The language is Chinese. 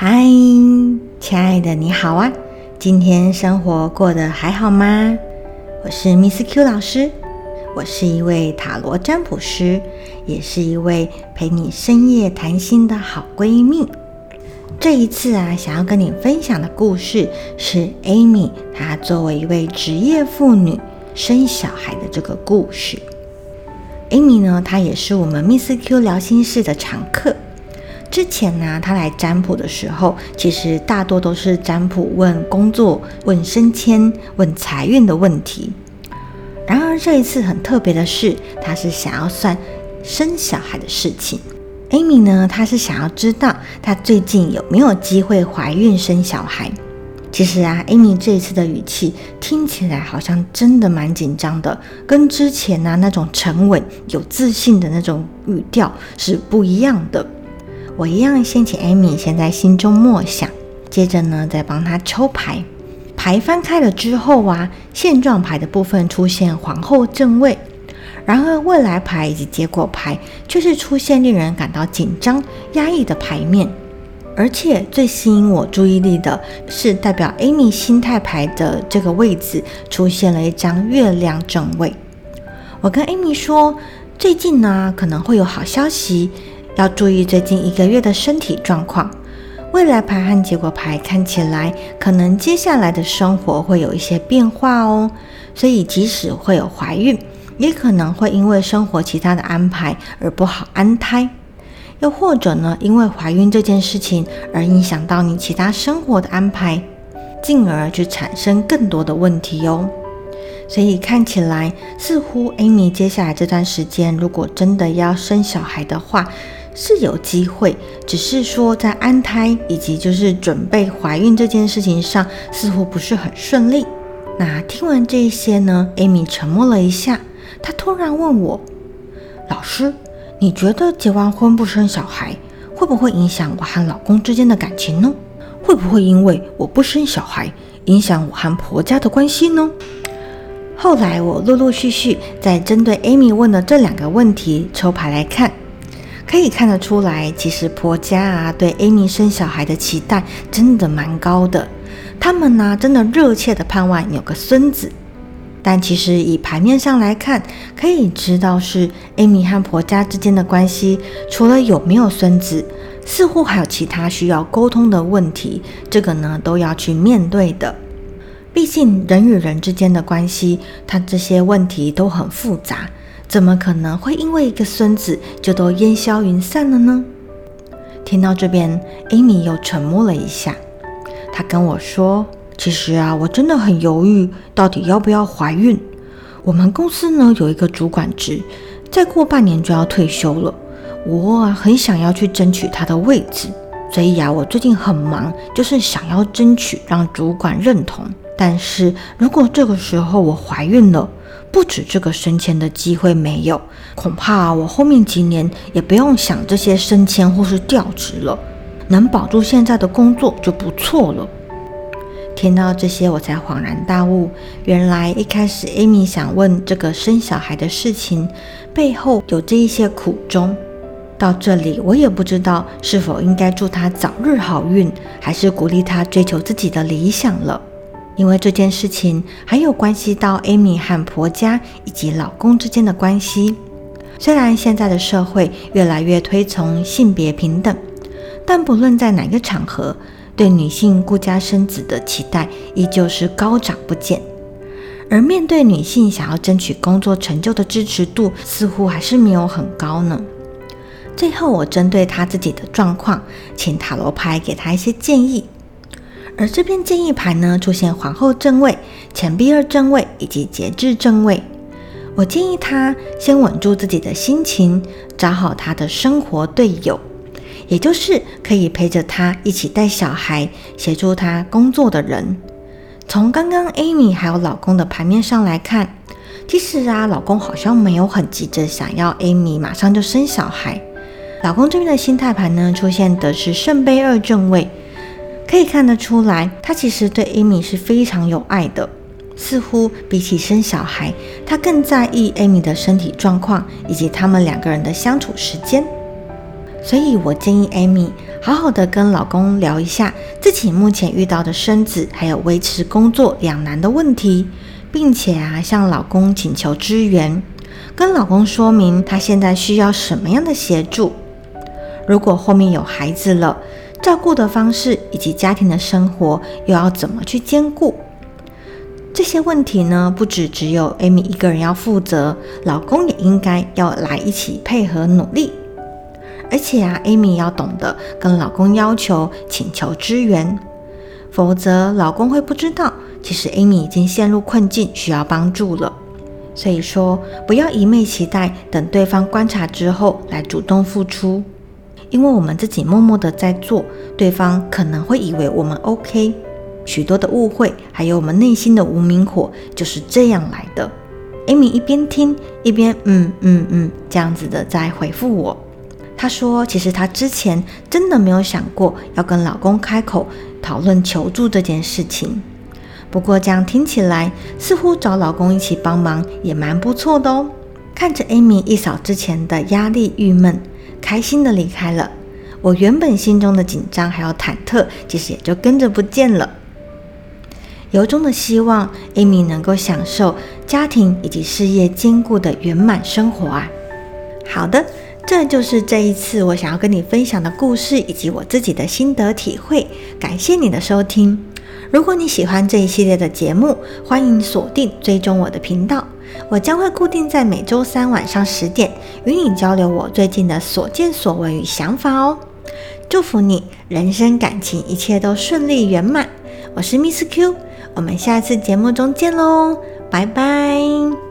嗨，亲爱的，你好啊！今天生活过得还好吗？我是 Miss Q 老师，我是一位塔罗占卜师，也是一位陪你深夜谈心的好闺蜜。这一次啊，想要跟你分享的故事是 Amy 她作为一位职业妇女生小孩的这个故事。Amy 呢，她也是我们 Miss Q 聊心事的常客。之前呢，他来占卜的时候，其实大多都是占卜问工作、问升迁、问财运的问题。然而这一次很特别的是，他是想要算生小孩的事情。Amy 呢，她是想要知道她最近有没有机会怀孕生小孩。其实啊，Amy 这一次的语气听起来好像真的蛮紧张的，跟之前呢那种沉稳、有自信的那种语调是不一样的。我一样先请 Amy 先在心中默想，接着呢再帮她抽牌。牌翻开了之后啊，现状牌的部分出现皇后正位，然而未来牌以及结果牌却是出现令人感到紧张、压抑的牌面。而且最吸引我注意力的是，代表 Amy 心态牌的这个位置出现了一张月亮正位。我跟 Amy 说，最近呢可能会有好消息。要注意最近一个月的身体状况，未来牌和结果牌看起来可能接下来的生活会有一些变化哦。所以即使会有怀孕，也可能会因为生活其他的安排而不好安胎，又或者呢，因为怀孕这件事情而影响到你其他生活的安排，进而去产生更多的问题哦。所以看起来似乎 Amy 接下来这段时间，如果真的要生小孩的话，是有机会，只是说在安胎以及就是准备怀孕这件事情上，似乎不是很顺利。那听完这些呢，Amy 沉默了一下，她突然问我：“老师，你觉得结完婚不生小孩，会不会影响我和老公之间的感情呢？会不会因为我不生小孩，影响我和婆家的关系呢？”后来我陆陆续续在针对 Amy 问的这两个问题抽牌来看。可以看得出来，其实婆家啊对 Amy 生小孩的期待真的蛮高的，他们呢真的热切的盼望有个孙子。但其实以牌面上来看，可以知道是 Amy 和婆家之间的关系，除了有没有孙子，似乎还有其他需要沟通的问题，这个呢都要去面对的。毕竟人与人之间的关系，它这些问题都很复杂。怎么可能会因为一个孙子就都烟消云散了呢？听到这边，Amy 又沉默了一下。她跟我说：“其实啊，我真的很犹豫，到底要不要怀孕。我们公司呢有一个主管职，再过半年就要退休了。我很想要去争取他的位置，所以啊，我最近很忙，就是想要争取让主管认同。但是如果这个时候我怀孕了，不止这个升迁的机会没有，恐怕我后面几年也不用想这些升迁或是调职了，能保住现在的工作就不错了。听到这些，我才恍然大悟，原来一开始 Amy 想问这个生小孩的事情背后有这一些苦衷。到这里，我也不知道是否应该祝她早日好运，还是鼓励她追求自己的理想了。因为这件事情还有关系到 Amy 和婆家以及老公之间的关系。虽然现在的社会越来越推崇性别平等，但不论在哪个场合，对女性顾家生子的期待依旧是高涨不减。而面对女性想要争取工作成就的支持度，似乎还是没有很高呢。最后，我针对她自己的状况，请塔罗牌给她一些建议。而这边建议牌呢，出现皇后正位、钱币二正位以及节制正位。我建议他先稳住自己的心情，找好他的生活队友，也就是可以陪着他一起带小孩、协助他工作的人。从刚刚 Amy 还有老公的牌面上来看，其实啊，老公好像没有很急着想要 Amy 马上就生小孩。老公这边的心态牌呢，出现的是圣杯二正位。可以看得出来，他其实对 Amy 是非常有爱的，似乎比起生小孩，他更在意 Amy 的身体状况以及他们两个人的相处时间。所以我建议 Amy 好好的跟老公聊一下自己目前遇到的生子还有维持工作两难的问题，并且啊向老公请求支援，跟老公说明他现在需要什么样的协助。如果后面有孩子了，照顾的方式以及家庭的生活又要怎么去兼顾？这些问题呢，不只只有 Amy 一个人要负责，老公也应该要来一起配合努力。而且啊，Amy 要懂得跟老公要求、请求支援，否则老公会不知道，其实 Amy 已经陷入困境，需要帮助了。所以说，不要一昧期待等对方观察之后来主动付出。因为我们自己默默的在做，对方可能会以为我们 OK，许多的误会，还有我们内心的无名火就是这样来的。Amy 一边听一边嗯嗯嗯这样子的在回复我。她说，其实她之前真的没有想过要跟老公开口讨论求助这件事情。不过这样听起来，似乎找老公一起帮忙也蛮不错的哦。看着 Amy 一扫之前的压力郁闷。开心的离开了，我原本心中的紧张还有忐忑，其实也就跟着不见了。由衷的希望 Amy 能够享受家庭以及事业兼顾的圆满生活啊！好的，这就是这一次我想要跟你分享的故事以及我自己的心得体会。感谢你的收听。如果你喜欢这一系列的节目，欢迎锁定追踪我的频道。我将会固定在每周三晚上十点与你交流我最近的所见所闻与想法哦。祝福你人生感情一切都顺利圆满。我是 Miss Q，我们下次节目中见喽，拜拜。